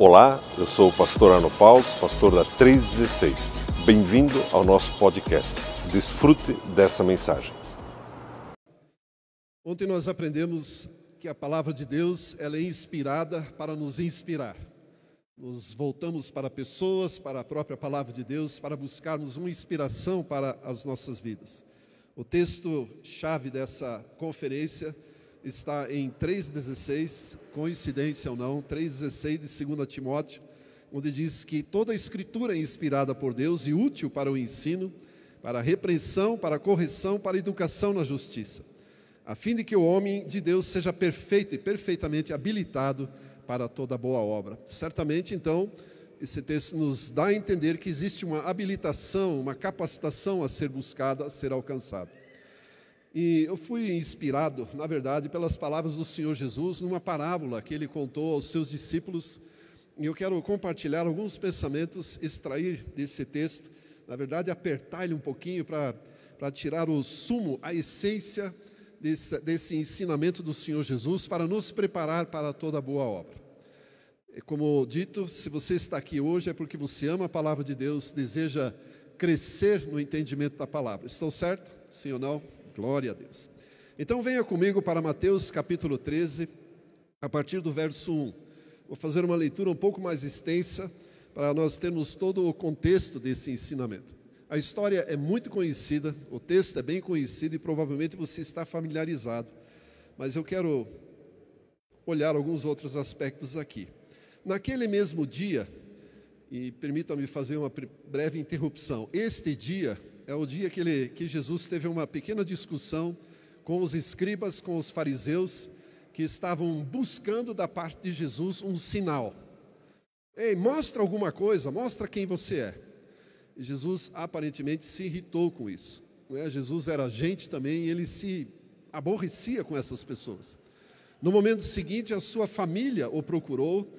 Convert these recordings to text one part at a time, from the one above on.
Olá, eu sou o pastor Arno Paulo, pastor da 316. Bem-vindo ao nosso podcast. Desfrute dessa mensagem. Ontem nós aprendemos que a palavra de Deus ela é inspirada para nos inspirar. Nos voltamos para pessoas, para a própria palavra de Deus, para buscarmos uma inspiração para as nossas vidas. O texto chave dessa conferência está em 3,16, coincidência ou não, 3,16 de 2 Timóteo, onde diz que toda a escritura é inspirada por Deus e útil para o ensino, para a repreensão, para a correção, para a educação na justiça, a fim de que o homem de Deus seja perfeito e perfeitamente habilitado para toda boa obra. Certamente, então, esse texto nos dá a entender que existe uma habilitação, uma capacitação a ser buscada, a ser alcançada. E eu fui inspirado, na verdade, pelas palavras do Senhor Jesus numa parábola que ele contou aos seus discípulos. E eu quero compartilhar alguns pensamentos, extrair desse texto, na verdade, apertar ele um pouquinho para tirar o sumo, a essência desse, desse ensinamento do Senhor Jesus, para nos preparar para toda boa obra. Como dito, se você está aqui hoje é porque você ama a palavra de Deus, deseja crescer no entendimento da palavra. Estou certo? Sim ou não? Glória a Deus. Então venha comigo para Mateus capítulo 13, a partir do verso 1. Vou fazer uma leitura um pouco mais extensa para nós termos todo o contexto desse ensinamento. A história é muito conhecida, o texto é bem conhecido e provavelmente você está familiarizado, mas eu quero olhar alguns outros aspectos aqui. Naquele mesmo dia, e permita-me fazer uma breve interrupção, este dia é o dia que, ele, que Jesus teve uma pequena discussão com os escribas, com os fariseus, que estavam buscando da parte de Jesus um sinal. Ei, mostra alguma coisa, mostra quem você é. E Jesus aparentemente se irritou com isso. Né? Jesus era gente também e ele se aborrecia com essas pessoas. No momento seguinte, a sua família o procurou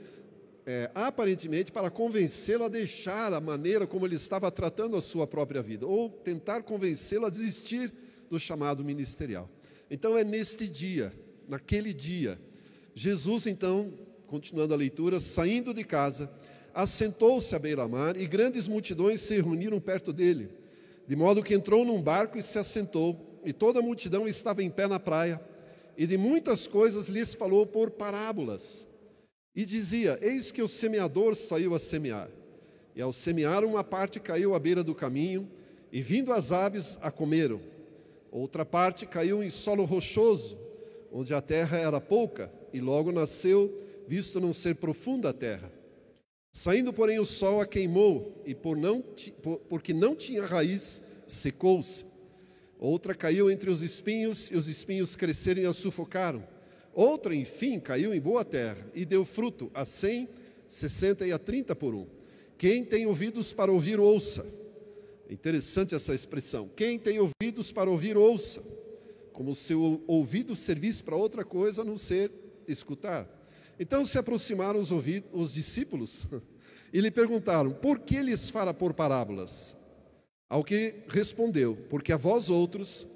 é, aparentemente para convencê-lo a deixar a maneira como ele estava tratando a sua própria vida, ou tentar convencê-lo a desistir do chamado ministerial. Então é neste dia, naquele dia, Jesus então, continuando a leitura, saindo de casa, assentou-se à beira-mar e grandes multidões se reuniram perto dele, de modo que entrou num barco e se assentou, e toda a multidão estava em pé na praia, e de muitas coisas lhes falou por parábolas e dizia: Eis que o semeador saiu a semear. E ao semear, uma parte caiu à beira do caminho, e vindo as aves a comeram. Outra parte caiu em solo rochoso, onde a terra era pouca, e logo nasceu, visto não ser profunda a terra. Saindo, porém, o sol a queimou, e por não, porque não tinha raiz, secou-se. Outra caiu entre os espinhos, e os espinhos cresceram e a sufocaram. Outra, enfim, caiu em boa terra e deu fruto a cem, sessenta e a trinta por um. Quem tem ouvidos para ouvir, ouça. Interessante essa expressão. Quem tem ouvidos para ouvir, ouça. Como se o ouvido servisse para outra coisa a não ser escutar. Então se aproximaram os, ouvidos, os discípulos e lhe perguntaram: Por que lhes fala por parábolas? Ao que respondeu: Porque a vós outros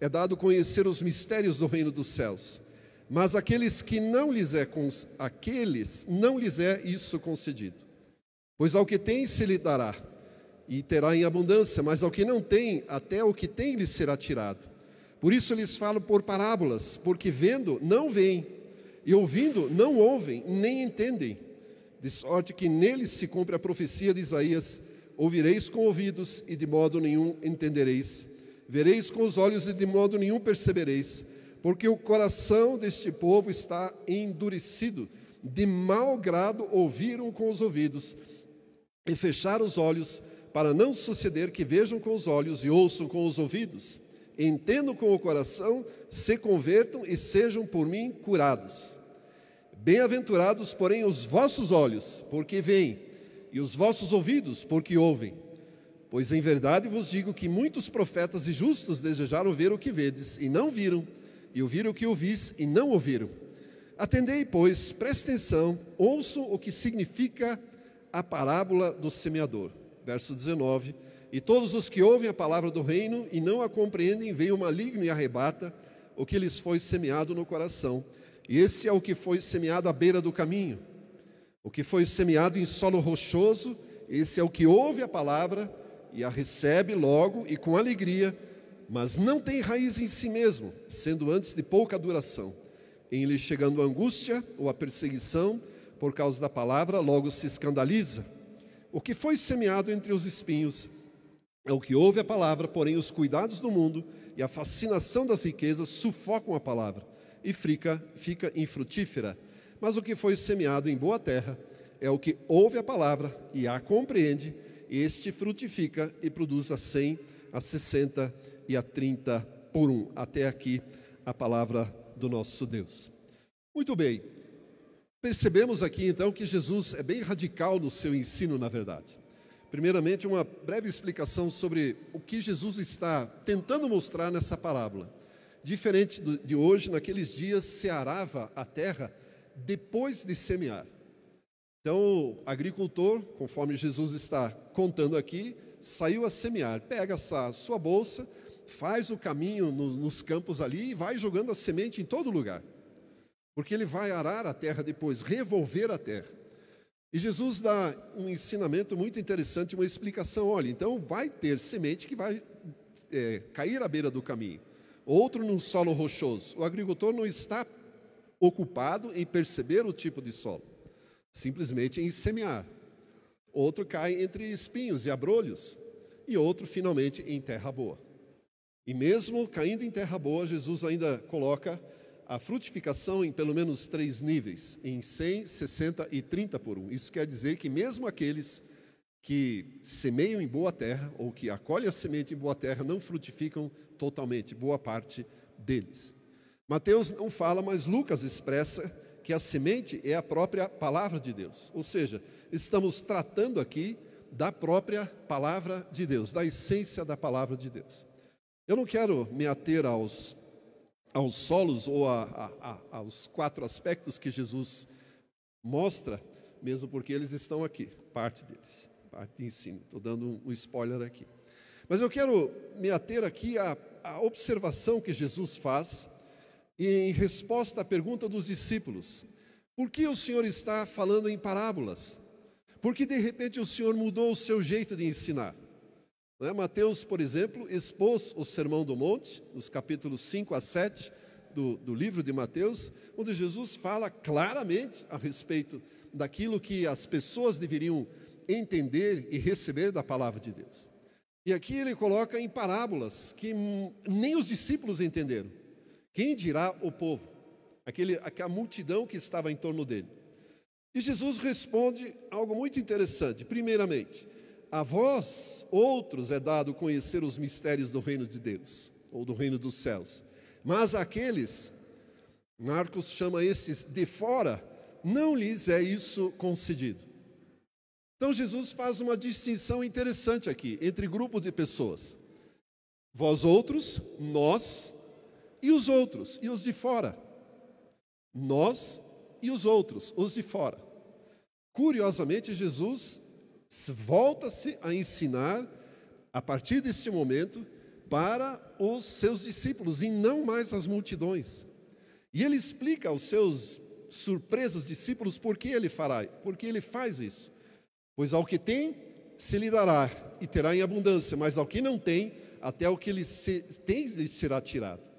é dado conhecer os mistérios do reino dos céus mas aqueles que não lhes é aqueles não lhes é isso concedido. Pois ao que tem se lhe dará e terá em abundância, mas ao que não tem, até o que tem lhe será tirado. Por isso lhes falo por parábolas, porque vendo não veem, e ouvindo não ouvem, nem entendem. De sorte que neles se cumpre a profecia de Isaías: ouvireis com ouvidos e de modo nenhum entendereis, vereis com os olhos e de modo nenhum percebereis porque o coração deste povo está endurecido, de mau grado ouviram com os ouvidos e fecharam os olhos, para não suceder que vejam com os olhos e ouçam com os ouvidos, entendam com o coração, se convertam e sejam por mim curados. Bem-aventurados, porém, os vossos olhos, porque veem, e os vossos ouvidos, porque ouvem. Pois em verdade vos digo que muitos profetas e justos desejaram ver o que vedes, e não viram, e ouviram o que ouvis e não ouviram. Atendei, pois, preste atenção, ouçam o que significa a parábola do semeador. Verso 19: E todos os que ouvem a palavra do reino e não a compreendem, vem o maligno e arrebata o que lhes foi semeado no coração. E esse é o que foi semeado à beira do caminho. O que foi semeado em solo rochoso, esse é o que ouve a palavra e a recebe logo e com alegria, mas não tem raiz em si mesmo, sendo antes de pouca duração. Em lhe chegando a angústia ou a perseguição por causa da palavra, logo se escandaliza. O que foi semeado entre os espinhos é o que ouve a palavra, porém os cuidados do mundo e a fascinação das riquezas sufocam a palavra e fica, fica infrutífera. Mas o que foi semeado em boa terra é o que ouve a palavra e a compreende, e este frutifica e produz a cem, a sessenta e a trinta por um. Até aqui a palavra do nosso Deus. Muito bem, percebemos aqui então que Jesus é bem radical no seu ensino, na verdade. Primeiramente, uma breve explicação sobre o que Jesus está tentando mostrar nessa parábola. Diferente de hoje, naqueles dias se arava a terra depois de semear. Então, o agricultor, conforme Jesus está contando aqui, saiu a semear. Pega essa sua bolsa, faz o caminho no, nos campos ali e vai jogando a semente em todo lugar. Porque ele vai arar a terra depois, revolver a terra. E Jesus dá um ensinamento muito interessante, uma explicação. Olha, então vai ter semente que vai é, cair à beira do caminho, outro num solo rochoso. O agricultor não está ocupado em perceber o tipo de solo, simplesmente em semear. Outro cai entre espinhos e abrolhos, e outro finalmente em terra boa. E mesmo caindo em terra boa, Jesus ainda coloca a frutificação em pelo menos três níveis, em 100, 60 e 30 por um. Isso quer dizer que mesmo aqueles que semeiam em boa terra ou que acolhem a semente em boa terra não frutificam totalmente, boa parte deles. Mateus não fala, mas Lucas expressa que a semente é a própria palavra de Deus. Ou seja, estamos tratando aqui da própria palavra de Deus, da essência da palavra de Deus. Eu não quero me ater aos aos solos ou a, a, a, aos quatro aspectos que Jesus mostra, mesmo porque eles estão aqui, parte deles, parte de ensino. Estou dando um, spoiler aqui. Mas eu quero me ater aqui à, à observação que Jesus faz em resposta à pergunta dos discípulos: por que o Senhor está falando em parábolas? Por que de repente o Senhor mudou o seu jeito de ensinar? Né? Mateus, por exemplo, expôs o Sermão do Monte, nos capítulos 5 a 7 do, do livro de Mateus, onde Jesus fala claramente a respeito daquilo que as pessoas deveriam entender e receber da palavra de Deus. E aqui ele coloca em parábolas que nem os discípulos entenderam. Quem dirá o povo? Aquele, aquela multidão que estava em torno dele. E Jesus responde algo muito interessante. Primeiramente, a vós, outros, é dado conhecer os mistérios do reino de Deus, ou do reino dos céus. Mas aqueles, Marcos chama esses de fora, não lhes é isso concedido. Então Jesus faz uma distinção interessante aqui entre grupo de pessoas. Vós outros, nós e os outros, e os de fora. Nós e os outros, os de fora. Curiosamente, Jesus volta-se a ensinar a partir deste momento para os seus discípulos e não mais as multidões. E ele explica aos seus surpresos discípulos por que ele fará, por que ele faz isso. Pois ao que tem, se lhe dará e terá em abundância, mas ao que não tem, até o que ele se, tem lhe será tirado.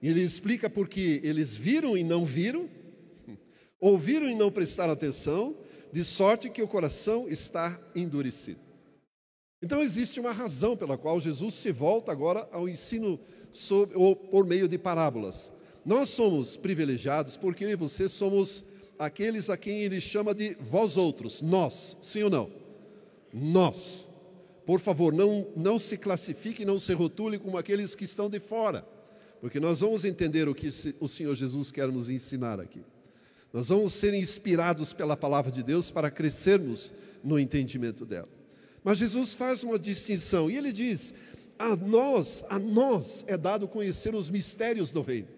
E ele explica porque eles viram e não viram, ouviram e não prestaram atenção, de sorte que o coração está endurecido. Então existe uma razão pela qual Jesus se volta agora ao ensino sobre, ou por meio de parábolas. Nós somos privilegiados porque eu e você somos aqueles a quem ele chama de vós outros, nós, sim ou não? Nós. Por favor, não, não se classifique, não se rotule como aqueles que estão de fora, porque nós vamos entender o que o Senhor Jesus quer nos ensinar aqui. Nós vamos ser inspirados pela palavra de Deus para crescermos no entendimento dela. Mas Jesus faz uma distinção e ele diz: a nós, a nós é dado conhecer os mistérios do reino.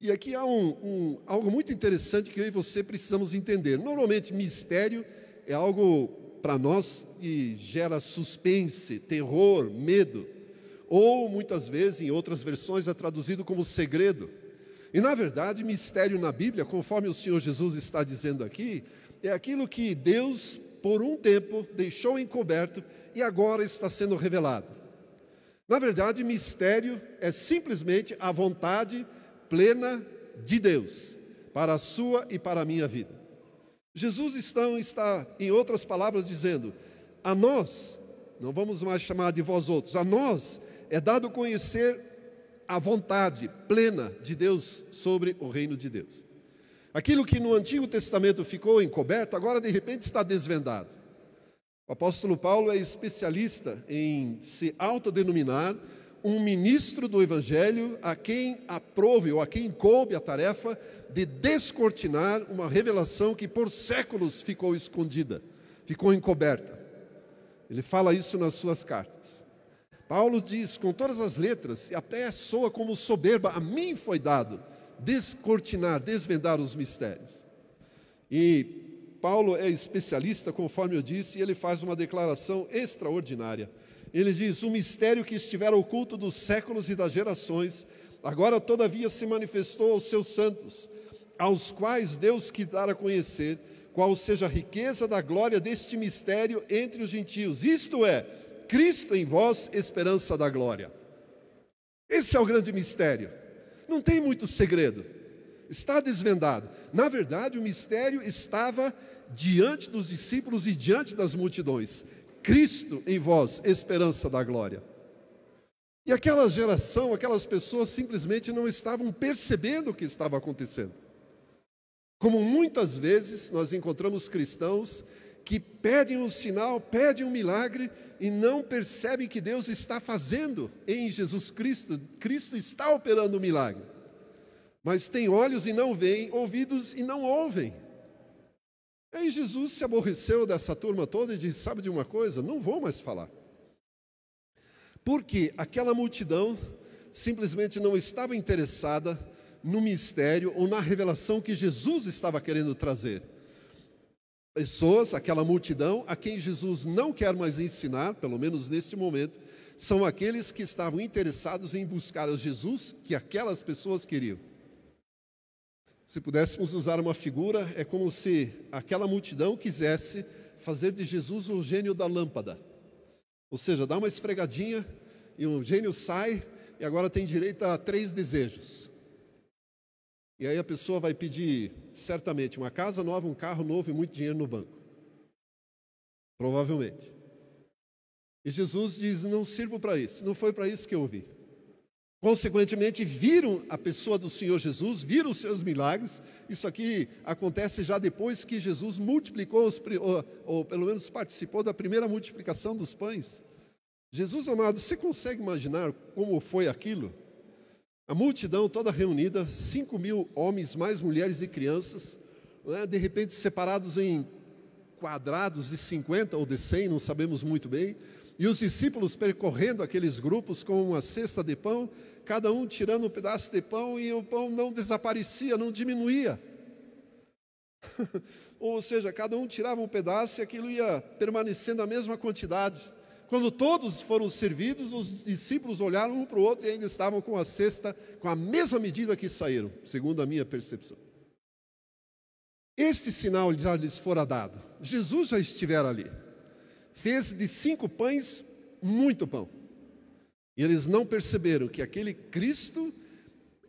E aqui há um, um, algo muito interessante que eu e você precisamos entender. Normalmente, mistério é algo para nós que gera suspense, terror, medo. Ou muitas vezes, em outras versões, é traduzido como segredo. E na verdade, mistério na Bíblia, conforme o Senhor Jesus está dizendo aqui, é aquilo que Deus, por um tempo, deixou encoberto e agora está sendo revelado. Na verdade, mistério é simplesmente a vontade plena de Deus para a sua e para a minha vida. Jesus está, está, em outras palavras, dizendo: a nós, não vamos mais chamar de vós outros, a nós é dado conhecer a vontade plena de Deus sobre o reino de Deus. Aquilo que no Antigo Testamento ficou encoberto, agora de repente está desvendado. O apóstolo Paulo é especialista em se autodenominar um ministro do Evangelho a quem aprove ou a quem coube a tarefa de descortinar uma revelação que por séculos ficou escondida, ficou encoberta. Ele fala isso nas suas cartas. Paulo diz com todas as letras, e até soa como soberba, a mim foi dado descortinar, desvendar os mistérios. E Paulo é especialista, conforme eu disse, e ele faz uma declaração extraordinária. Ele diz: O mistério que estivera oculto dos séculos e das gerações, agora todavia se manifestou aos seus santos, aos quais Deus quis dar a conhecer qual seja a riqueza da glória deste mistério entre os gentios, isto é, Cristo em vós, esperança da glória. Esse é o grande mistério. Não tem muito segredo. Está desvendado. Na verdade, o mistério estava diante dos discípulos e diante das multidões. Cristo em vós, esperança da glória. E aquela geração, aquelas pessoas simplesmente não estavam percebendo o que estava acontecendo. Como muitas vezes nós encontramos cristãos que pedem um sinal, pedem um milagre e não percebem que Deus está fazendo em Jesus Cristo. Cristo está operando o um milagre. Mas tem olhos e não veem, ouvidos e não ouvem. Aí Jesus se aborreceu dessa turma toda e disse: Sabe de uma coisa? Não vou mais falar. Porque aquela multidão simplesmente não estava interessada no mistério ou na revelação que Jesus estava querendo trazer. Pessoas, aquela multidão, a quem Jesus não quer mais ensinar, pelo menos neste momento, são aqueles que estavam interessados em buscar a Jesus que aquelas pessoas queriam. Se pudéssemos usar uma figura, é como se aquela multidão quisesse fazer de Jesus o gênio da lâmpada. Ou seja, dá uma esfregadinha e o gênio sai e agora tem direito a três desejos. E aí a pessoa vai pedir, certamente, uma casa nova, um carro novo e muito dinheiro no banco. Provavelmente. E Jesus diz: Não sirvo para isso, não foi para isso que eu ouvi. Consequentemente, viram a pessoa do Senhor Jesus, viram os seus milagres. Isso aqui acontece já depois que Jesus multiplicou, os, ou, ou pelo menos participou da primeira multiplicação dos pães. Jesus amado, você consegue imaginar como foi aquilo? A multidão toda reunida, cinco mil homens, mais mulheres e crianças, né, de repente separados em quadrados de 50 ou de 100, não sabemos muito bem, e os discípulos percorrendo aqueles grupos com uma cesta de pão, cada um tirando um pedaço de pão e o pão não desaparecia, não diminuía. Ou seja, cada um tirava um pedaço e aquilo ia permanecendo a mesma quantidade. Quando todos foram servidos, os discípulos olharam um para o outro e ainda estavam com a cesta com a mesma medida que saíram, segundo a minha percepção. Este sinal já lhes fora dado. Jesus já estivera ali fez de cinco pães muito pão. E eles não perceberam que aquele Cristo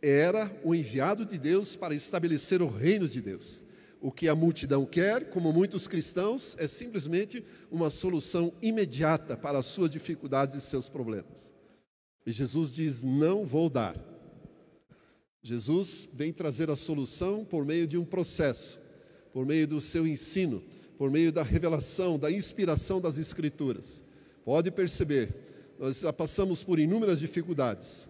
era o enviado de Deus para estabelecer o reino de Deus. O que a multidão quer, como muitos cristãos, é simplesmente uma solução imediata para as suas dificuldades e seus problemas. E Jesus diz: Não vou dar. Jesus vem trazer a solução por meio de um processo, por meio do seu ensino por meio da revelação, da inspiração das Escrituras. Pode perceber, nós já passamos por inúmeras dificuldades,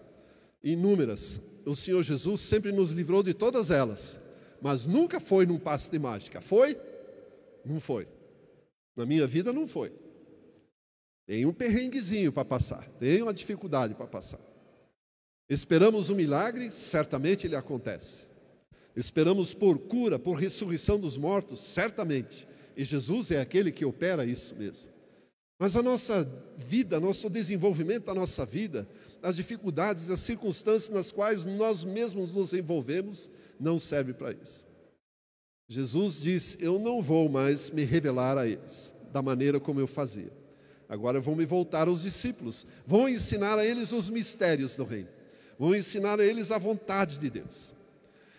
inúmeras. O Senhor Jesus sempre nos livrou de todas elas, mas nunca foi num passe de mágica. Foi? Não foi. Na minha vida não foi. Tem um perrenguezinho para passar, tem uma dificuldade para passar. Esperamos um milagre, certamente ele acontece. Esperamos por cura, por ressurreição dos mortos, certamente. E Jesus é aquele que opera isso mesmo. Mas a nossa vida, nosso desenvolvimento da nossa vida, as dificuldades, as circunstâncias nas quais nós mesmos nos envolvemos, não serve para isso. Jesus diz: Eu não vou mais me revelar a eles da maneira como eu fazia. Agora eu vou me voltar aos discípulos, vou ensinar a eles os mistérios do reino, vou ensinar a eles a vontade de Deus.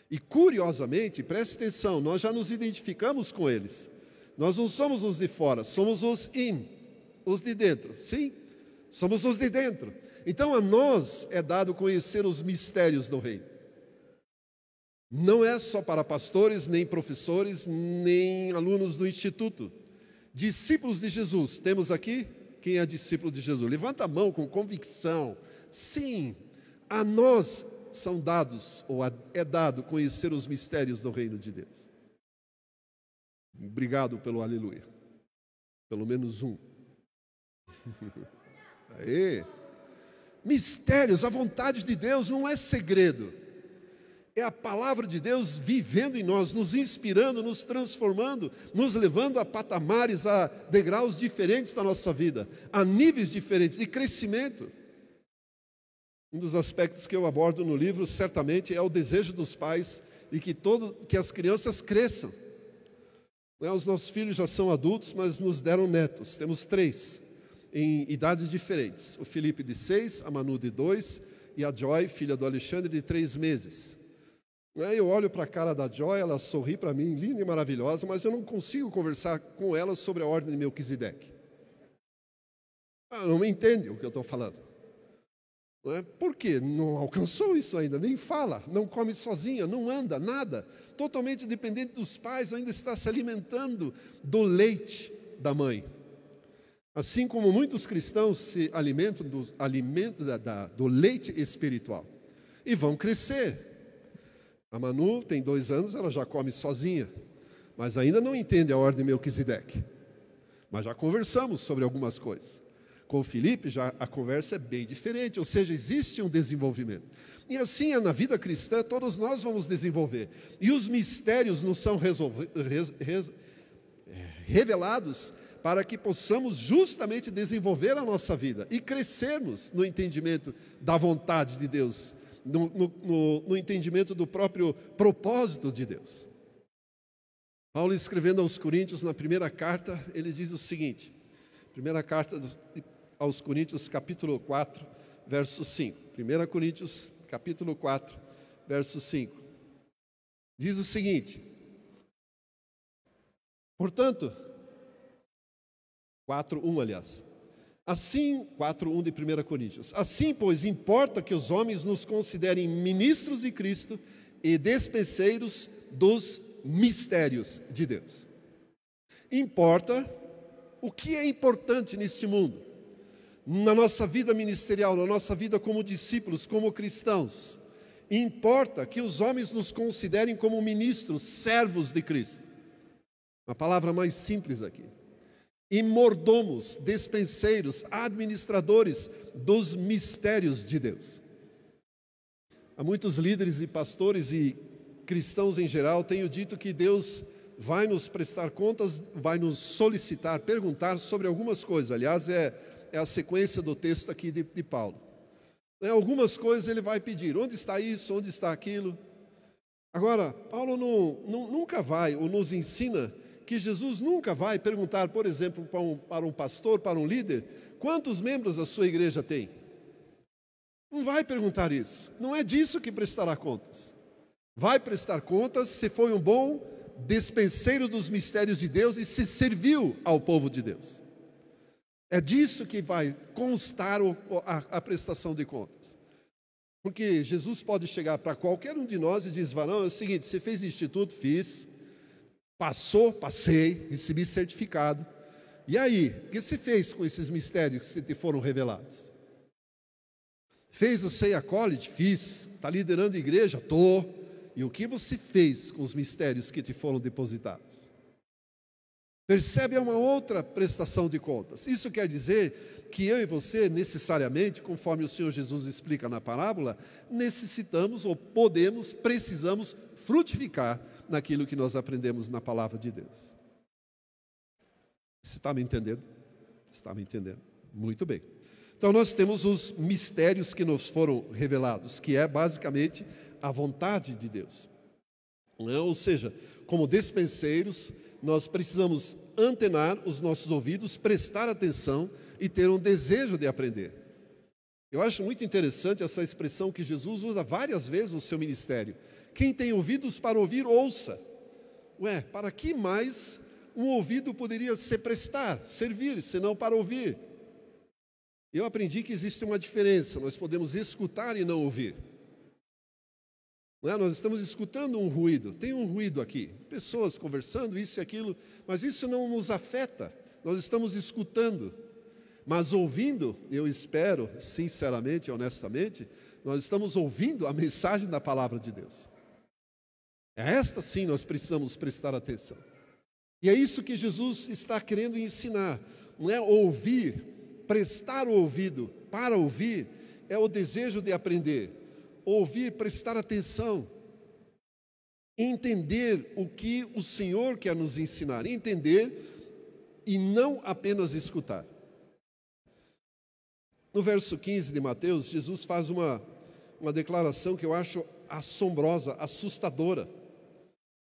E curiosamente, preste atenção, nós já nos identificamos com eles. Nós não somos os de fora, somos os in, os de dentro. Sim, somos os de dentro. Então a nós é dado conhecer os mistérios do reino. Não é só para pastores, nem professores, nem alunos do instituto. Discípulos de Jesus, temos aqui quem é discípulo de Jesus? Levanta a mão com convicção. Sim, a nós são dados, ou é dado, conhecer os mistérios do reino de Deus. Obrigado pelo aleluia. Pelo menos um. Aê. Mistérios, a vontade de Deus não é segredo. É a palavra de Deus vivendo em nós, nos inspirando, nos transformando, nos levando a patamares, a degraus diferentes da nossa vida, a níveis diferentes de crescimento. Um dos aspectos que eu abordo no livro, certamente, é o desejo dos pais e que, todo, que as crianças cresçam. É, os nossos filhos já são adultos, mas nos deram netos. Temos três, em idades diferentes. O Felipe, de seis, a Manu, de dois, e a Joy, filha do Alexandre, de três meses. É, eu olho para a cara da Joy, ela sorri para mim, linda e maravilhosa, mas eu não consigo conversar com ela sobre a ordem de Melquisedeque. Ela não me entende o que eu estou falando. Não é? Por quê? Não alcançou isso ainda, nem fala, não come sozinha, não anda, nada. Totalmente dependente dos pais, ainda está se alimentando do leite da mãe. Assim como muitos cristãos se alimentam do, da, da, do leite espiritual. E vão crescer. A Manu tem dois anos, ela já come sozinha, mas ainda não entende a ordem Melquisedeque. Mas já conversamos sobre algumas coisas. Com o Felipe, já a conversa é bem diferente, ou seja, existe um desenvolvimento. E assim é na vida cristã, todos nós vamos desenvolver. E os mistérios nos são res, res, é, revelados para que possamos justamente desenvolver a nossa vida e crescermos no entendimento da vontade de Deus, no, no, no, entendimento do próprio propósito de Deus. Paulo, escrevendo aos Coríntios, na primeira carta, ele diz o seguinte: primeira carta aos Coríntios, capítulo 4, verso 5. 1 Coríntios, capítulo 4, verso 5. Diz o seguinte: Portanto, 4:1, aliás. Assim, 4:1 de 1 Coríntios. Assim, pois, importa que os homens nos considerem ministros de Cristo e despenseiros dos mistérios de Deus. Importa o que é importante neste mundo na nossa vida ministerial, na nossa vida como discípulos, como cristãos. Importa que os homens nos considerem como ministros, servos de Cristo. Uma palavra mais simples aqui. E mordomos, despenseiros, administradores dos mistérios de Deus. Há muitos líderes e pastores e cristãos em geral tenho dito que Deus vai nos prestar contas, vai nos solicitar, perguntar sobre algumas coisas. Aliás, é é a sequência do texto aqui de, de Paulo. Em né, algumas coisas ele vai pedir: onde está isso, onde está aquilo. Agora, Paulo não, não, nunca vai, ou nos ensina, que Jesus nunca vai perguntar, por exemplo, para um, para um pastor, para um líder, quantos membros a sua igreja tem. Não vai perguntar isso. Não é disso que prestará contas. Vai prestar contas se foi um bom despenseiro dos mistérios de Deus e se serviu ao povo de Deus. É disso que vai constar a, prestação de contas. Porque Jesus pode chegar para qualquer um de nós e dizer: Não, é o seguinte, você fez instituto? Fiz. Passou? Passei. Recebi certificado. E aí, o que você fez com esses mistérios que te foram revelados? Fez o Ceia College? Fiz. Está liderando a igreja? Estou. E o que você fez com os mistérios que te foram depositados? Percebe? É uma outra prestação de contas. Isso quer dizer que eu e você, necessariamente, conforme o Senhor Jesus explica na parábola, necessitamos ou podemos, precisamos frutificar naquilo que nós aprendemos na palavra de Deus. Você está me entendendo? Está me entendendo? Muito bem. Então, nós temos os mistérios que nos foram revelados, que é basicamente a vontade de Deus. Ou seja, como despenseiros, nós precisamos antenar os nossos ouvidos, prestar atenção e ter um desejo de aprender. Eu acho muito interessante essa expressão que Jesus usa várias vezes no seu ministério. Quem tem ouvidos para ouvir, ouça. Ué, para que mais um ouvido poderia se prestar, servir, senão para ouvir? Eu aprendi que existe uma diferença, nós podemos escutar e não ouvir. Não é? Nós estamos escutando um ruído, tem um ruído aqui, pessoas conversando, isso e aquilo, mas isso não nos afeta, nós estamos escutando. Mas ouvindo, eu espero, sinceramente e honestamente, nós estamos ouvindo a mensagem da palavra de Deus. Esta sim nós precisamos prestar atenção. E é isso que Jesus está querendo ensinar, não é ouvir prestar o ouvido para ouvir é o desejo de aprender. Ouvir, prestar atenção. Entender o que o Senhor quer nos ensinar. Entender e não apenas escutar. No verso 15 de Mateus, Jesus faz uma, uma declaração que eu acho assombrosa, assustadora.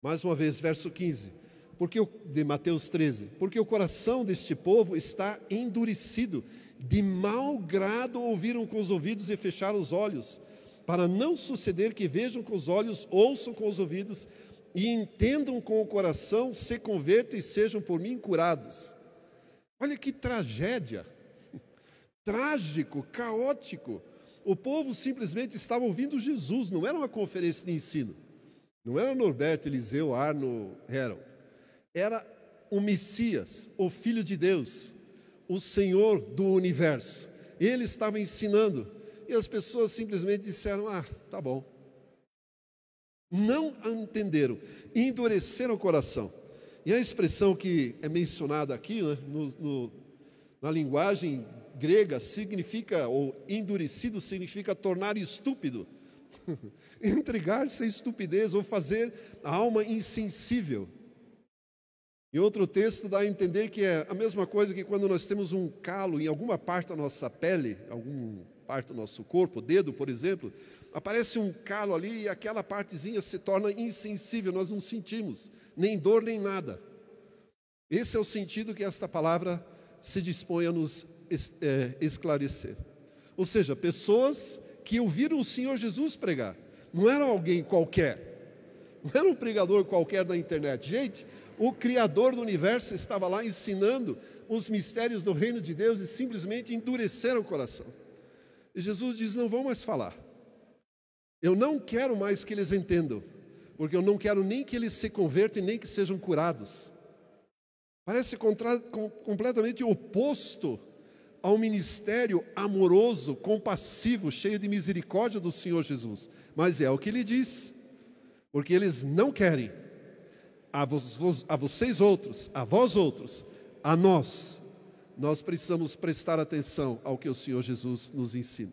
Mais uma vez, verso 15 porque de Mateus 13, porque o coração deste povo está endurecido, de mau grado ouviram com os ouvidos e fecharam os olhos, para não suceder que vejam com os olhos, ouçam com os ouvidos e entendam com o coração, se convertam e sejam por mim curados. Olha que tragédia, trágico, caótico. O povo simplesmente estava ouvindo Jesus, não era uma conferência de ensino, não era Norberto, Eliseu, Arno, Harold era o Messias, o Filho de Deus, o Senhor do universo. Ele estava ensinando e as pessoas simplesmente disseram: Ah, tá bom. Não entenderam, endureceram o coração. E a expressão que é mencionada aqui, né, no, no, na linguagem grega, significa, ou endurecido significa tornar estúpido, entregar-se à estupidez ou fazer a alma insensível. E outro texto dá a entender que é a mesma coisa que quando nós temos um calo em alguma parte da nossa pele, alguma parte do nosso corpo, dedo, por exemplo, aparece um calo ali e aquela partezinha se torna insensível, nós não sentimos nem dor nem nada. Esse é o sentido que esta palavra se dispõe a nos é, esclarecer. Ou seja, pessoas que ouviram o Senhor Jesus pregar, não era alguém qualquer, não era um pregador qualquer da internet. Gente, o Criador do universo estava lá ensinando os mistérios do reino de Deus e simplesmente endureceram o coração. E Jesus diz: Não vão mais falar. Eu não quero mais que eles entendam, porque eu não quero nem que eles se convertam nem que sejam curados. Parece contra, com, completamente oposto ao ministério amoroso, compassivo, cheio de misericórdia do Senhor Jesus. Mas é o que ele diz, porque eles não querem a, vos, a vocês outros, a vós outros, a nós, nós precisamos prestar atenção ao que o Senhor Jesus nos ensina.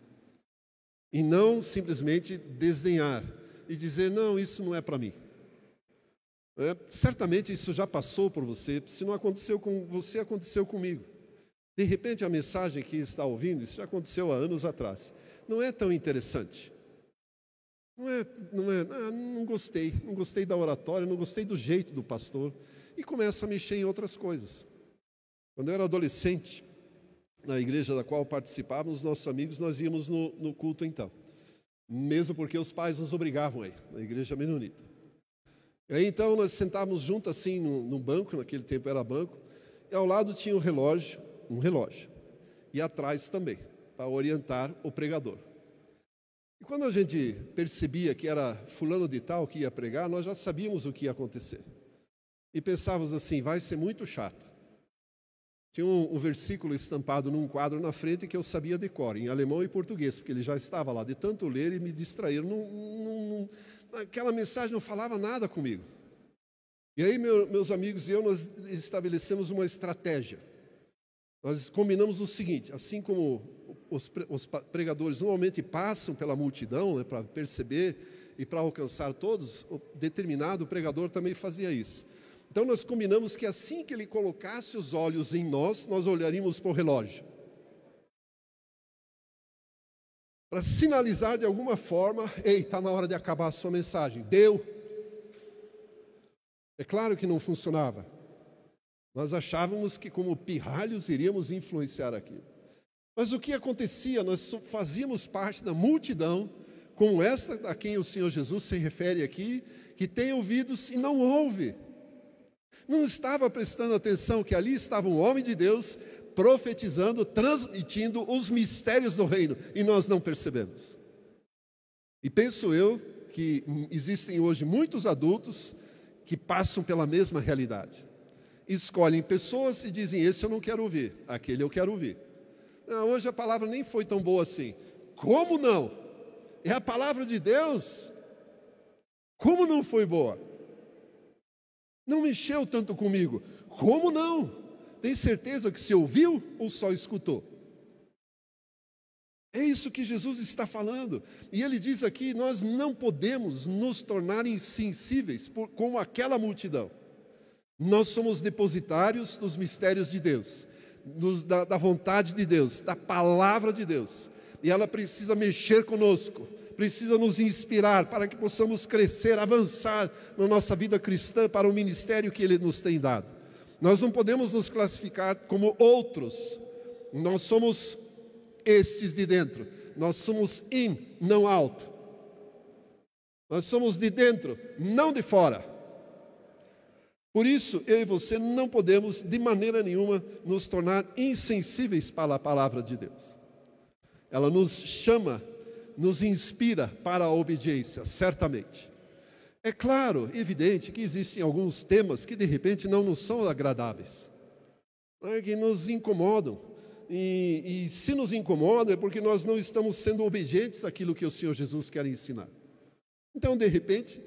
E não simplesmente desdenhar e dizer, não, isso não é para mim. É, certamente isso já passou por você, se não aconteceu com você, aconteceu comigo. De repente a mensagem que está ouvindo, isso já aconteceu há anos atrás, não é tão interessante. Não é, não é, ah, não gostei, não gostei da oratória, não gostei do jeito do pastor. E começa a mexer em outras coisas. Quando eu era adolescente, na igreja da qual participávamos, nossos amigos, nós íamos no, no culto então. Mesmo porque os pais nos obrigavam aí, na igreja menonita. E aí então nós sentávamos juntos assim no, banco, naquele tempo era banco, e ao lado tinha um relógio, um relógio. E atrás também, para orientar o pregador. E quando a gente percebia que era fulano de tal que ia pregar, nós já sabíamos o que ia acontecer. E pensávamos assim, vai ser muito chato. Tinha um, um, versículo estampado num quadro na frente que eu sabia de cor, em alemão e português, porque ele já estava lá. De tanto ler e me distrair. Não, não, não, aquela mensagem não falava nada comigo. E aí, meu, meus amigos e eu, nós estabelecemos uma estratégia. Nós combinamos o seguinte: assim como os, pregadores normalmente passam pela multidão né, para perceber e para alcançar todos, o determinado pregador também fazia isso. Então nós combinamos que assim que ele colocasse os olhos em nós, nós olharíamos para o relógio. Para sinalizar de alguma forma, ei, está na hora de acabar a sua mensagem. Deu. É claro que não funcionava. Nós achávamos que, como pirralhos, iríamos influenciar aquilo. Mas o que acontecia? Nós fazíamos parte da multidão, como esta a quem o Senhor Jesus se refere aqui, que tem ouvidos e não ouve. Não estava prestando atenção que ali estava um homem de Deus profetizando, transmitindo os mistérios do reino, e nós não percebemos. E penso eu que existem hoje muitos adultos que passam pela mesma realidade. Escolhem pessoas e dizem: Esse eu não quero ouvir, aquele eu quero ouvir. Não, hoje a palavra nem foi tão boa assim. Como não? É a palavra de Deus. Como não foi boa? Não mexeu tanto comigo. Como não? Tem certeza que se ouviu ou só escutou? É isso que Jesus está falando. E ele diz aqui: nós não podemos nos tornar insensíveis por, como aquela multidão. Nós somos depositários dos mistérios de Deus, nos, da, da vontade de Deus, da palavra de Deus. E ela precisa mexer conosco, precisa nos inspirar para que possamos crescer, avançar na nossa vida cristã para o ministério que Ele nos tem dado. Nós não podemos nos classificar como outros, nós somos estes de dentro, nós somos in, não out. Nós somos de dentro, não de fora. Por isso, eu e você não podemos, de maneira nenhuma, nos tornar insensíveis para a palavra de Deus. Ela nos chama nos inspira para a obediência, certamente. É claro, evidente, que existem alguns temas que de repente não nos são agradáveis, né, que nos incomodam. E, e se nos incomoda é porque nós não estamos sendo obedientes àquilo que o Senhor Jesus quer ensinar. Então, de repente,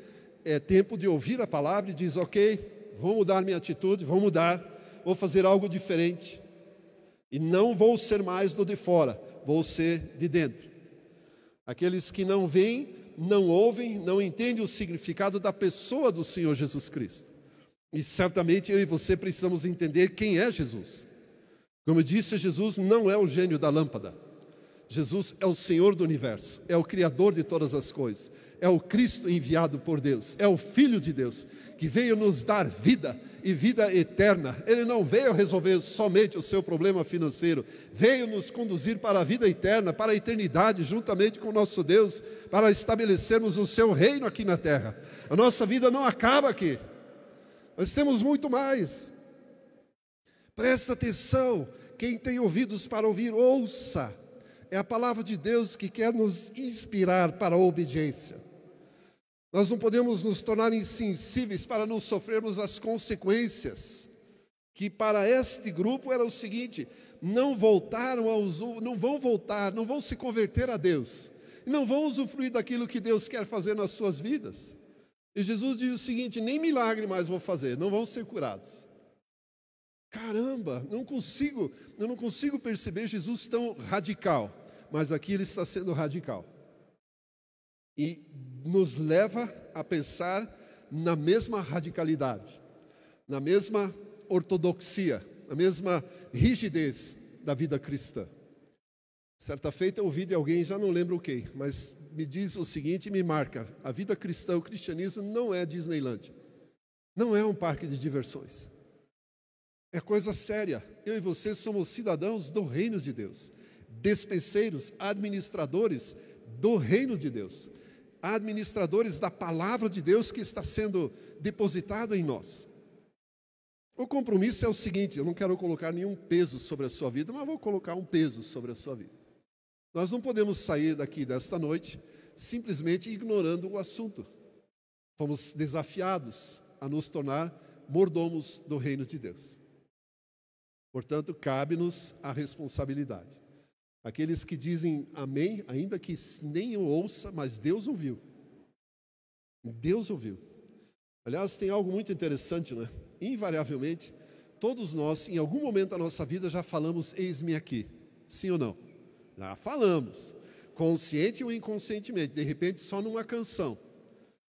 é tempo de ouvir a palavra e diz: Ok, vou mudar minha atitude, vou mudar, vou fazer algo diferente. E não vou ser mais do de fora, vou ser de dentro. Aqueles que não veem, não ouvem, não entendem o significado da pessoa do Senhor Jesus Cristo. E certamente eu e você precisamos entender quem é Jesus. Como eu disse, Jesus não é o gênio da lâmpada. Jesus é o Senhor do universo, é o Criador de todas as coisas, é o Cristo enviado por Deus, é o Filho de Deus, que veio nos dar vida e vida eterna. Ele não veio resolver somente o seu problema financeiro, veio nos conduzir para a vida eterna, para a eternidade, juntamente com o nosso Deus, para estabelecermos o seu reino aqui na terra. A nossa vida não acaba aqui, nós temos muito mais. Presta atenção, quem tem ouvidos para ouvir, ouça. É a palavra de Deus que quer nos inspirar para a obediência. Nós não podemos nos tornar insensíveis para não sofrermos as consequências. Que para este grupo era o seguinte: não voltaram aos, não vão voltar, não vão se converter a Deus, não vão usufruir daquilo que Deus quer fazer nas suas vidas. E Jesus diz o seguinte: nem milagre mais vou fazer, não vão ser curados. Caramba, não consigo, eu não consigo perceber Jesus tão radical, mas aqui ele está sendo radical. E nos leva a pensar na mesma radicalidade, na mesma ortodoxia, na mesma rigidez da vida cristã. Certa feita eu ouvi de alguém, já não lembro o que, mas me diz o seguinte, me marca: a vida cristã, o cristianismo não é Disneyland, não é um parque de diversões. É coisa séria. Eu e você somos cidadãos do reino de Deus, despenseiros, administradores do reino de Deus administradores da palavra de Deus que está sendo depositada em nós. O compromisso é o seguinte: eu não quero colocar nenhum peso sobre a sua vida, mas vou colocar um peso sobre a sua vida. Nós não podemos sair daqui desta noite simplesmente ignorando o assunto. Fomos desafiados a nos tornar mordomos do reino de Deus. Portanto, cabe-nos a responsabilidade. Aqueles que dizem amém, ainda que nem eu ouça, mas Deus ouviu. Deus ouviu. Aliás, tem algo muito interessante, né? Invariavelmente, todos nós, em algum momento da nossa vida, já falamos eis-me aqui. Sim ou não? Já falamos. Consciente ou inconscientemente, de repente, só numa canção.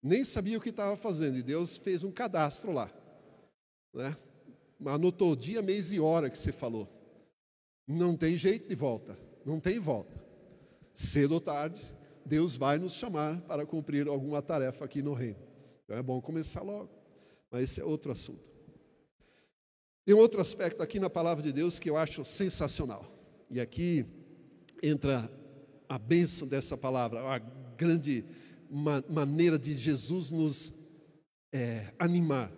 Nem sabia o que estava fazendo, e Deus fez um cadastro lá. Né? Anotou dia, mês e hora que você falou. Não tem jeito de volta. Não tem volta. Cedo ou tarde, Deus vai nos chamar para cumprir alguma tarefa aqui no reino. Então é bom começar logo. Mas esse é outro assunto. Tem um outro aspecto aqui na palavra de Deus que eu acho sensacional. E aqui entra a bênção dessa palavra, a grande ma maneira de Jesus nos é, animar.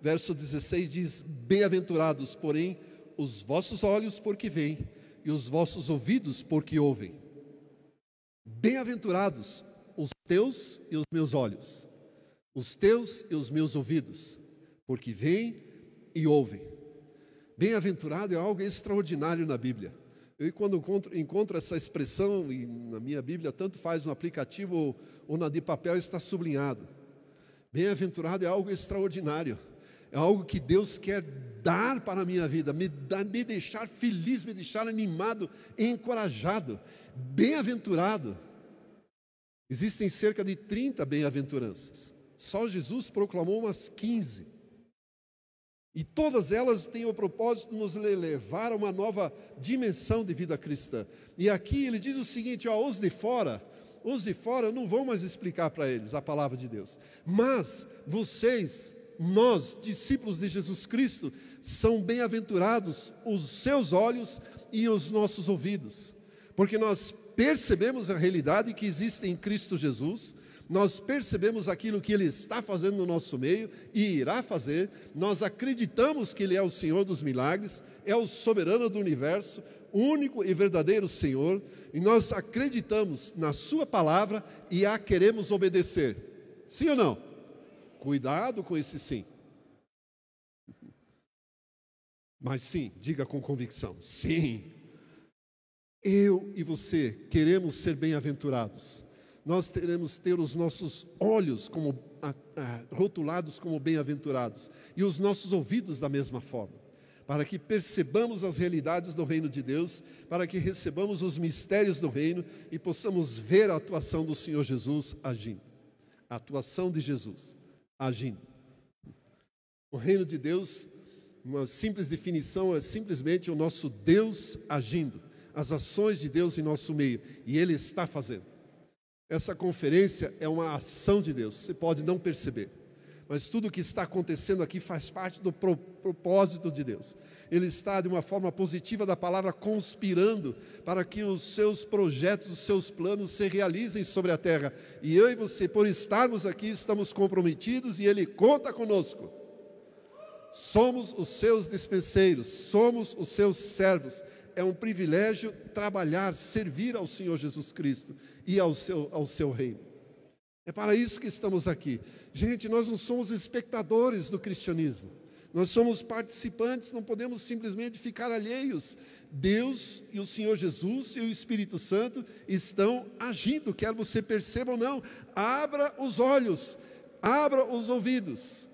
Verso 16 diz: Bem-aventurados, porém, os vossos olhos porque veem, e os vossos ouvidos porque ouvem. Bem-aventurados os teus e os meus olhos, os teus e os meus ouvidos, porque veem e ouvem. Bem-aventurado é algo extraordinário na Bíblia. Eu, quando encontro, encontro, essa expressão, e na minha Bíblia, tanto faz no aplicativo ou, ou na de papel, está sublinhado. Bem-aventurado é algo extraordinário. É algo que Deus quer dar para a minha vida, me, me deixar feliz, me deixar animado, encorajado. Bem-aventurado. Existem cerca de 30 bem-aventuranças. Só Jesus proclamou umas 15. E todas elas têm o propósito de nos levar a uma nova dimensão de vida cristã. E aqui ele diz o seguinte: ó, os de fora, os de fora não vão mais explicar para eles a palavra de Deus. Mas vocês, nós, discípulos de Jesus Cristo, são bem-aventurados os seus olhos e os nossos ouvidos, porque nós percebemos a realidade que existe em Cristo Jesus nós percebemos aquilo que Ele está fazendo no nosso meio e irá fazer, nós acreditamos que Ele é o Senhor dos milagres, é o soberano do universo, único e verdadeiro Senhor, e nós acreditamos na Sua palavra e a queremos obedecer. Sim ou não? Cuidado com esse sim. Mas sim, diga com convicção: sim. Eu e você queremos ser bem-aventurados nós teremos ter os nossos olhos como rotulados como bem-aventurados e os nossos ouvidos da mesma forma, para que percebamos as realidades do reino de Deus, para que recebamos os mistérios do reino e possamos ver a atuação do Senhor Jesus agindo. A atuação de Jesus agindo. O reino de Deus, uma simples definição, é simplesmente o nosso Deus agindo, as ações de Deus em nosso meio, e Ele está fazendo. Essa conferência é uma ação de Deus, você pode não perceber, mas tudo o que está acontecendo aqui faz parte do pro, propósito de Deus. Ele está, de uma forma positiva da palavra, conspirando para que os seus projetos, os seus planos se realizem sobre a terra. E eu e você, por estarmos aqui, estamos comprometidos e Ele conta conosco. Somos os seus dispenseiros, somos os seus servos é um privilégio trabalhar, servir ao Senhor Jesus Cristo e ao seu, ao seu reino. É para isso que estamos aqui. Gente, nós não somos espectadores do cristianismo, nós somos participantes, não podemos simplesmente ficar alheios. Deus e o Senhor Jesus e o Espírito Santo estão agindo, quer você perceba ou não. Abra os olhos, abra os ouvidos.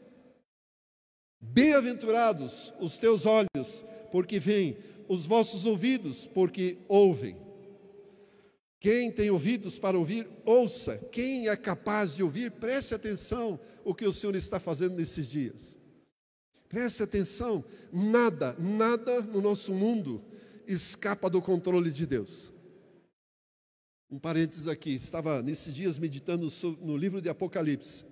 Bem-aventurados os teus olhos, porque vem os vossos ouvidos, porque ouvem. Quem tem ouvidos para ouvir, ouça. Quem é capaz de ouvir, preste atenção o que o Senhor está fazendo nesses dias. Preste atenção, nada, nada no nosso mundo escapa do controle de Deus. Um parênteses aqui, estava nesses dias meditando no livro de Apocalipse.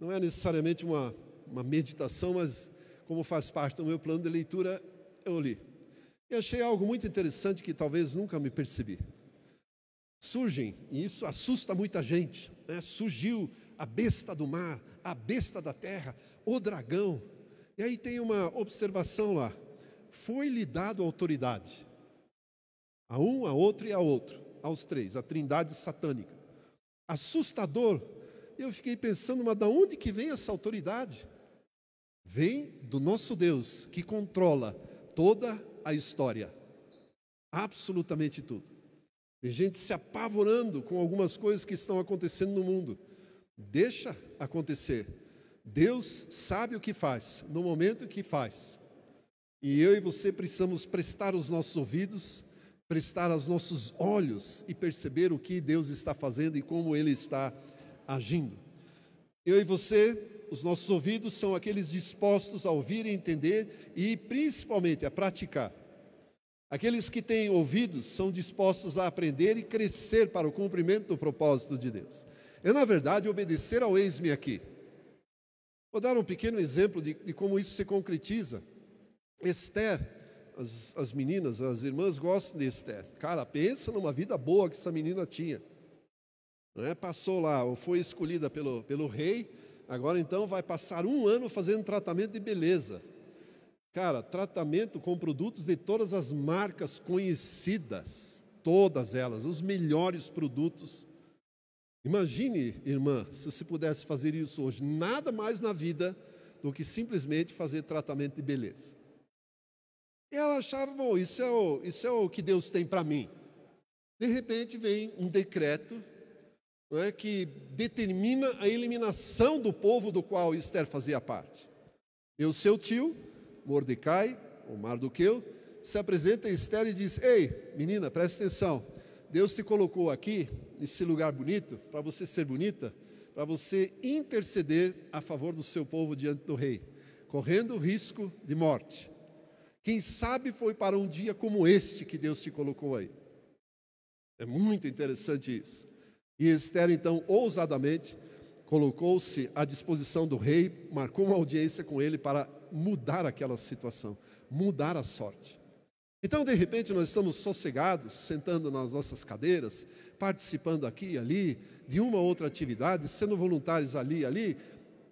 Não é necessariamente uma, uma meditação, mas como faz parte do meu plano de leitura, eu li. E achei algo muito interessante que talvez nunca me percebi. Surgem, e isso assusta muita gente, né? surgiu a besta do mar, a besta da terra, o dragão. E aí tem uma observação lá. Foi-lhe dado autoridade a um, a outro e a outro, aos três, a trindade satânica. Assustador. Eu fiquei pensando, mas da onde que vem essa autoridade? Vem do nosso Deus, que controla toda a história. Absolutamente tudo. Tem gente se apavorando com algumas coisas que estão acontecendo no mundo. Deixa acontecer. Deus sabe o que faz, no momento que faz. E eu e você precisamos prestar os nossos ouvidos, prestar os nossos olhos e perceber o que Deus está fazendo e como Ele está agindo. Eu e você, os nossos ouvidos são aqueles dispostos a ouvir e entender e principalmente a praticar. Aqueles que têm ouvidos são dispostos a aprender e crescer para o cumprimento do propósito de Deus. É, na verdade, obedecer ao eis-me aqui. Vou dar um pequeno exemplo de, de como isso se concretiza. Esther, as, as meninas, as irmãs gostam de Esther. Cara, pensa numa vida boa que essa menina tinha. É? Passou lá, ou foi escolhida pelo, pelo rei, agora então vai passar um ano fazendo tratamento de beleza. Cara, tratamento com produtos de todas as marcas conhecidas, todas elas, os melhores produtos. Imagine, irmã, se você pudesse fazer isso hoje, nada mais na vida do que simplesmente fazer tratamento de beleza. E ela achava, bom, isso é o, isso é o que Deus tem para mim. De repente vem um decreto não é, que determina a eliminação do povo do qual Esther fazia parte. E o seu tio, Mordecai, o Mardoqueu, se apresenta a Esther e diz: Ei, menina, presta atenção. Deus te colocou aqui, nesse lugar bonito, para você ser bonita, para você interceder a favor do seu povo diante do rei, correndo o risco de morte. Quem sabe foi para um dia como este que Deus te colocou aí. É muito interessante isso. E Esther, então, ousadamente, colocou-se à disposição do rei, marcou uma audiência com ele para mudar aquela situação, mudar a sorte. Então, de repente, nós estamos sossegados, sentando nas nossas cadeiras, participando aqui e ali de uma ou outra atividade, sendo voluntários ali e ali,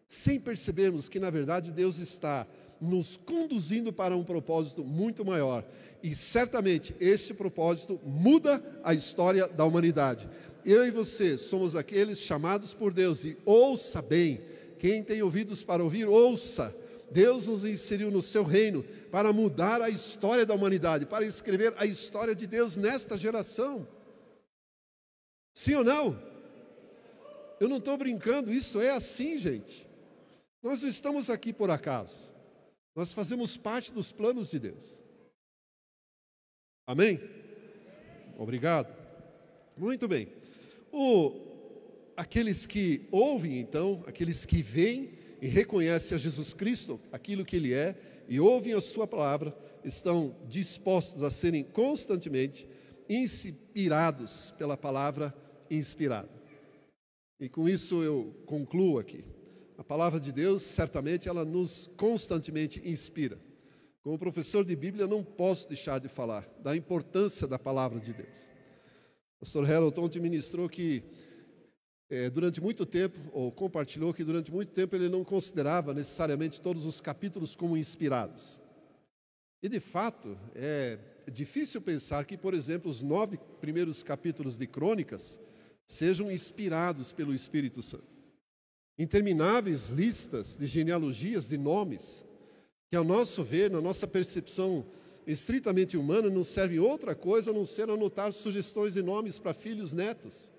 sem percebermos que, na verdade, Deus está nos conduzindo para um propósito muito maior. E certamente este propósito muda a história da humanidade. Eu e você somos aqueles chamados por Deus, e ouça bem, quem tem ouvidos para ouvir, ouça. Deus nos inseriu no seu reino para mudar a história da humanidade, para escrever a história de Deus nesta geração. Sim ou não? Eu não estou brincando, isso é assim, gente. Nós estamos aqui por acaso. Nós fazemos parte dos planos de Deus. Amém? Obrigado. Muito bem. O, aqueles que ouvem, então, aqueles que veem e reconhecem a Jesus Cristo, aquilo que Ele é, e ouvem a Sua palavra, estão dispostos a serem constantemente inspirados pela palavra inspirada. E com isso eu concluo aqui. A palavra de Deus, certamente, ela nos constantemente inspira. Como professor de Bíblia, não posso deixar de falar da importância da palavra de Deus. O pastor Harold te ministrou que é, durante muito tempo, ou compartilhou que durante muito tempo ele não considerava necessariamente todos os capítulos como inspirados. E de fato, é difícil pensar que, por exemplo, os nove primeiros capítulos de Crônicas sejam inspirados pelo Espírito Santo intermináveis listas de genealogias de nomes, que ao nosso ver, na nossa percepção estritamente humana, não servem outra coisa a não ser anotar sugestões de nomes para filhos netos.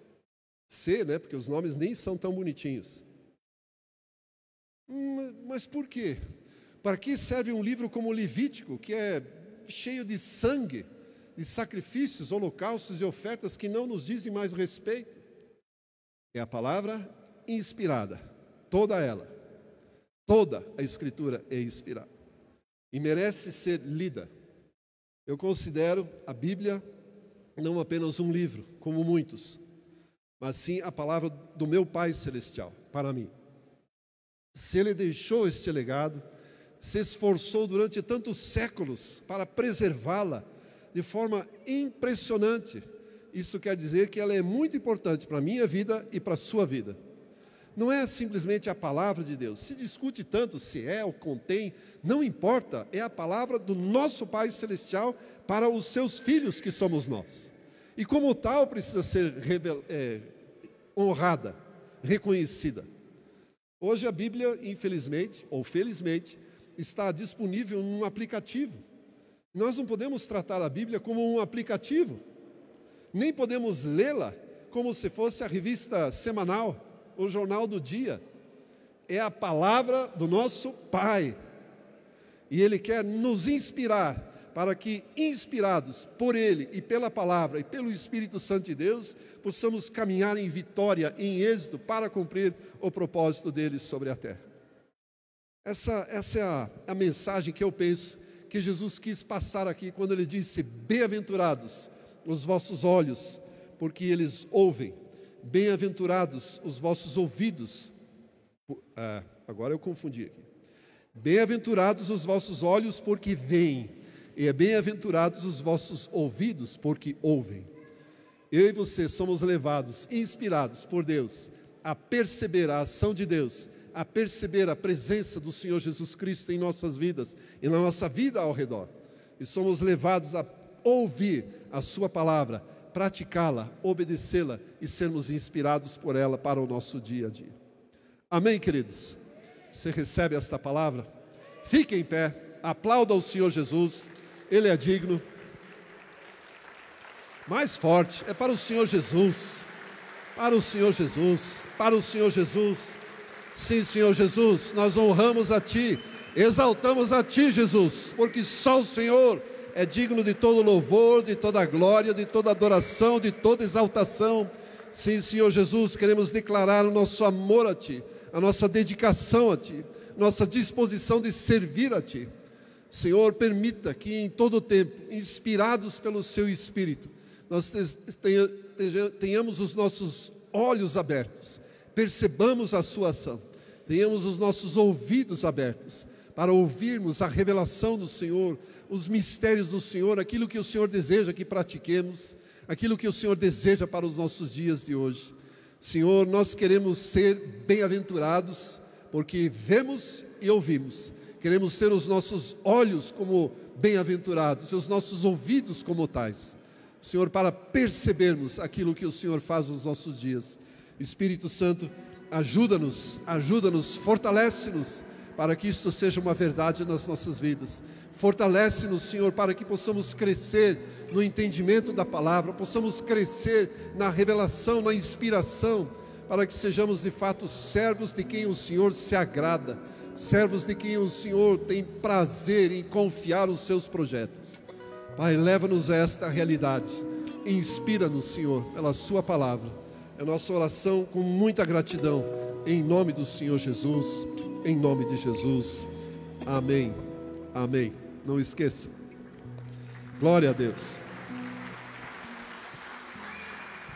C, né? Porque os nomes nem são tão bonitinhos. Mas por quê? Para que serve um livro como o Levítico, que é cheio de sangue, de sacrifícios, holocaustos e ofertas que não nos dizem mais respeito? É a palavra inspirada, toda ela, toda a Escritura é inspirada e merece ser lida. Eu considero a Bíblia não apenas um livro, como muitos, mas sim a palavra do meu Pai Celestial para mim. Se Ele deixou este legado, se esforçou durante tantos séculos para preservá-la de forma impressionante, isso quer dizer que ela é muito importante para a minha vida e para a sua vida não é simplesmente a palavra de Deus. Se discute tanto se é ou contém, não importa, é a palavra do nosso Pai Celestial para os seus filhos que somos nós. E como tal precisa ser é, honrada, reconhecida. Hoje a Bíblia, infelizmente ou felizmente, está disponível num aplicativo. Nós não podemos tratar a Bíblia como um aplicativo, nem podemos lê-la como se fosse a revista semanal o jornal do dia. É a palavra do nosso Pai. E Ele quer nos inspirar para que, inspirados por Ele e pela palavra e pelo Espírito Santo de Deus, possamos caminhar em vitória, em êxito, para cumprir o propósito dele sobre a terra. Essa, essa é a, a mensagem que eu penso que Jesus quis passar aqui quando ele disse: Bem-aventurados os vossos olhos, porque eles ouvem Bem-aventurados os vossos ouvidos, uh, Agora eu confundi aqui. Bem-aventurados os vossos olhos, porque veem, e é bem-aventurados os vossos ouvidos, porque ouvem. Eu e você somos levados, inspirados por Deus, a perceber a ação de Deus, a perceber a presença do Senhor Jesus Cristo em nossas vidas e na nossa vida ao redor. E somos levados a ouvir a Sua palavra, praticá-la, obedecê-la e sermos inspirados por ela para o nosso dia a dia. Amém, queridos? Você recebe esta palavra? Fique em pé, aplauda o Senhor Jesus, Ele é digno. Mais forte, é para o Senhor Jesus, para o Senhor Jesus, para o Senhor Jesus. Sim, Senhor Jesus, nós honramos a Ti, exaltamos a Ti, Jesus, porque só o Senhor é digno de todo louvor, de toda glória, de toda adoração, de toda exaltação. Sim, Senhor Jesus, queremos declarar o nosso amor a Ti, a nossa dedicação a Ti, nossa disposição de servir a Ti. Senhor, permita que em todo tempo, inspirados pelo Seu Espírito, nós tenhamos os nossos olhos abertos, percebamos a Sua ação tenhamos os nossos ouvidos abertos para ouvirmos a revelação do Senhor, os mistérios do Senhor, aquilo que o Senhor deseja que pratiquemos, aquilo que o Senhor deseja para os nossos dias de hoje. Senhor, nós queremos ser bem-aventurados, porque vemos e ouvimos. Queremos ter os nossos olhos como bem-aventurados os nossos ouvidos como tais. Senhor, para percebermos aquilo que o Senhor faz nos nossos dias. Espírito Santo, Ajuda-nos, ajuda-nos, fortalece-nos para que isso seja uma verdade nas nossas vidas. Fortalece-nos, Senhor, para que possamos crescer no entendimento da palavra, possamos crescer na revelação, na inspiração, para que sejamos de fato servos de quem o Senhor se agrada, servos de quem o Senhor tem prazer em confiar os seus projetos. Pai, leva-nos a esta realidade, inspira-nos, Senhor, pela Sua palavra é nossa oração com muita gratidão, em nome do Senhor Jesus, em nome de Jesus. Amém. Amém. Não esqueça. Glória a Deus.